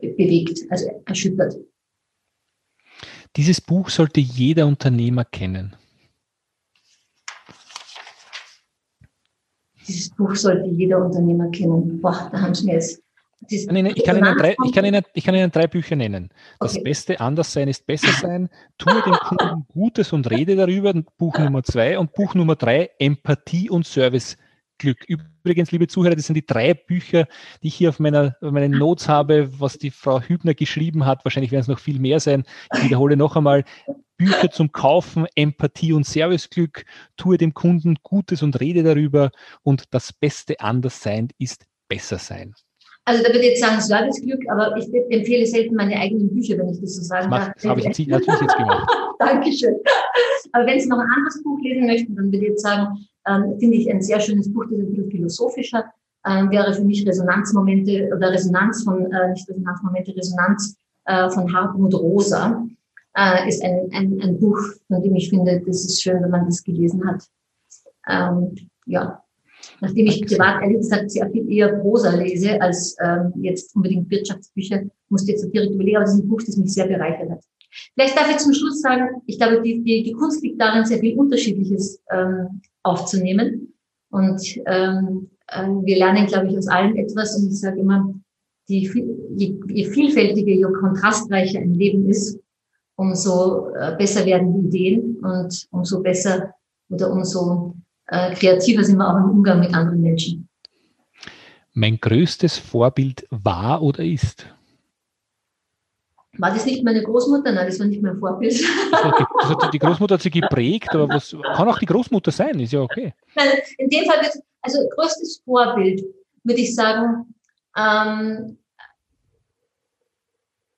bewegt, also erschüttert. Dieses Buch sollte jeder Unternehmer kennen. Dieses Buch sollte jeder Unternehmer kennen. Boah, da haben Sie mir jetzt ich kann, Ihnen, ich, kann Ihnen drei, ich, kann Ihnen, ich kann Ihnen drei Bücher nennen. Das okay. Beste Anderssein ist besser sein. Tue dem Kunden Gutes und rede darüber. Buch Nummer zwei. Und Buch Nummer drei, Empathie und Service Glück. Übrigens, liebe Zuhörer, das sind die drei Bücher, die ich hier auf, meiner, auf meinen Notes habe, was die Frau Hübner geschrieben hat. Wahrscheinlich werden es noch viel mehr sein. Ich wiederhole noch einmal. Bücher zum Kaufen, Empathie und Serviceglück, tue dem Kunden Gutes und rede darüber und das beste Anderssein ist besser sein. Also da würde ich jetzt sagen Serviceglück, aber ich empfehle selten meine eigenen Bücher, wenn ich das so sagen darf. Das habe ich natürlich jetzt gemacht. (laughs) Dankeschön. Aber wenn Sie noch ein anderes Buch lesen möchten, dann würde ich jetzt sagen, ähm, finde ich ein sehr schönes Buch, das ist ein bisschen philosophischer, ähm, wäre für mich Resonanzmomente oder Resonanz von, äh, nicht Resonanzmomente, Resonanz äh, von Hartmut Rosa. Äh, ist ein, ein, ein Buch, von dem ich finde, das ist schön, wenn man das gelesen hat. Ähm, ja, Nachdem ich privat ehrlich gesagt sehr viel eher Prosa lese als ähm, jetzt unbedingt Wirtschaftsbücher, musste jetzt direkt überlegen, aber das ist ein Buch, das mich sehr bereichert hat. Vielleicht darf ich zum Schluss sagen, ich glaube, die, die, die Kunst liegt darin, sehr viel Unterschiedliches ähm, aufzunehmen. Und ähm, äh, wir lernen, glaube ich, aus allem etwas. Und ich sage immer, die, je, je vielfältiger, je kontrastreicher ein Leben ist, umso äh, besser werden die Ideen und umso besser oder umso äh, kreativer sind wir auch im Umgang mit anderen Menschen. Mein größtes Vorbild war oder ist? War das nicht meine Großmutter? Nein, das war nicht mein Vorbild. Also (laughs) die, Großmutter hat sie geprägt, aber was kann auch die Großmutter sein, ist ja okay. In dem Fall wird, also größtes Vorbild, würde ich sagen, ähm,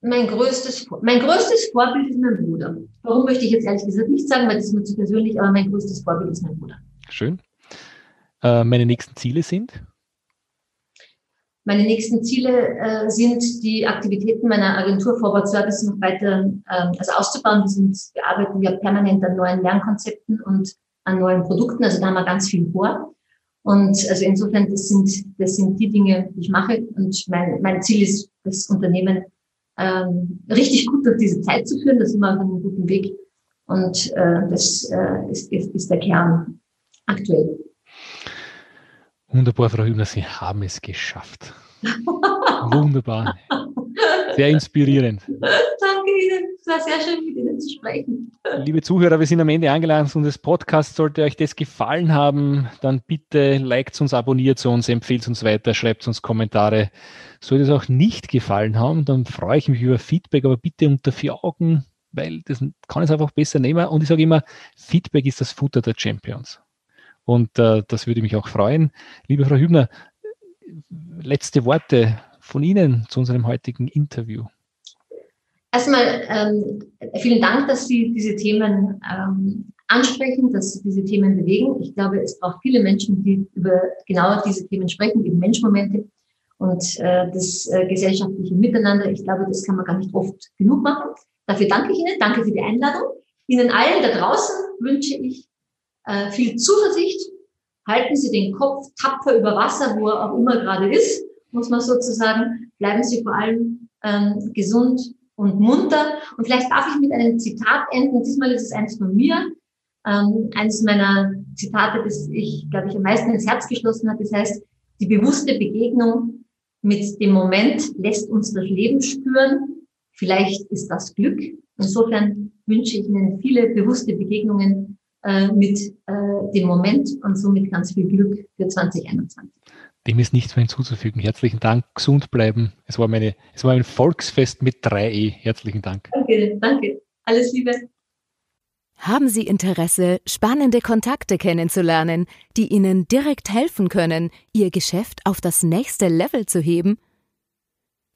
mein größtes, mein größtes Vorbild ist mein Bruder. Warum möchte ich jetzt ehrlich gesagt nicht sagen, weil das ist mir zu persönlich, aber mein größtes Vorbild ist mein Bruder. Schön. Äh, meine nächsten Ziele sind? Meine nächsten Ziele äh, sind, die Aktivitäten meiner Agentur Forward Service noch weiter ähm, also auszubauen. Wir, sind, wir arbeiten ja permanent an neuen Lernkonzepten und an neuen Produkten. Also da haben wir ganz viel vor. Und also insofern, das sind, das sind die Dinge, die ich mache. Und mein, mein Ziel ist, das Unternehmen ähm, richtig gut durch diese Zeit zu führen. Da sind wir auf einem guten Weg. Und äh, das äh, ist, ist, ist der Kern aktuell. Wunderbar, Frau Hübner, Sie haben es geschafft. Wunderbar. Sehr inspirierend. Danke Ihnen. Es war sehr schön, mit Ihnen zu sprechen. Liebe Zuhörer, wir sind am Ende angelangt unseres Podcasts. Sollte euch das gefallen haben, dann bitte liked uns, abonniert uns, empfehlt uns weiter, schreibt uns Kommentare. Sollte es auch nicht gefallen haben, dann freue ich mich über Feedback, aber bitte unter vier Augen, weil das kann es einfach besser nehmen. Und ich sage immer, Feedback ist das Futter der Champions. Und äh, das würde mich auch freuen. Liebe Frau Hübner, letzte Worte von Ihnen zu unserem heutigen Interview. Erstmal ähm, vielen Dank, dass Sie diese Themen ähm, ansprechen, dass Sie diese Themen bewegen. Ich glaube, es braucht viele Menschen, die über genau diese Themen sprechen, eben Menschmomente. und äh, das äh, gesellschaftliche Miteinander. Ich glaube, das kann man gar nicht oft genug machen. Dafür danke ich Ihnen, danke für die Einladung. Ihnen allen da draußen wünsche ich äh, viel Zuversicht. Halten Sie den Kopf tapfer über Wasser, wo er auch immer gerade ist, muss man sozusagen. Bleiben Sie vor allem ähm, gesund und munter. Und vielleicht darf ich mit einem Zitat enden. Diesmal ist es eins von mir. Ähm, eines meiner Zitate, das ich, glaube ich, am meisten ins Herz geschlossen hat. Das heißt, die bewusste Begegnung mit dem Moment lässt uns das Leben spüren. Vielleicht ist das Glück. Insofern wünsche ich Ihnen viele bewusste Begegnungen äh, mit äh, dem Moment und somit ganz viel Glück für 2021. Dem ist nichts mehr hinzuzufügen. Herzlichen Dank, gesund bleiben. Es war, meine, es war ein Volksfest mit 3E. Herzlichen Dank. Danke, danke. Alles Liebe. Haben Sie Interesse, spannende Kontakte kennenzulernen, die Ihnen direkt helfen können, Ihr Geschäft auf das nächste Level zu heben?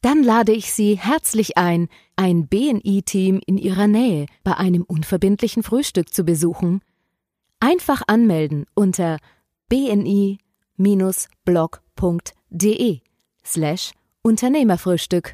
Dann lade ich Sie herzlich ein, ein BNI-Team in Ihrer Nähe bei einem unverbindlichen Frühstück zu besuchen. Einfach anmelden unter bni-blog.de slash Unternehmerfrühstück.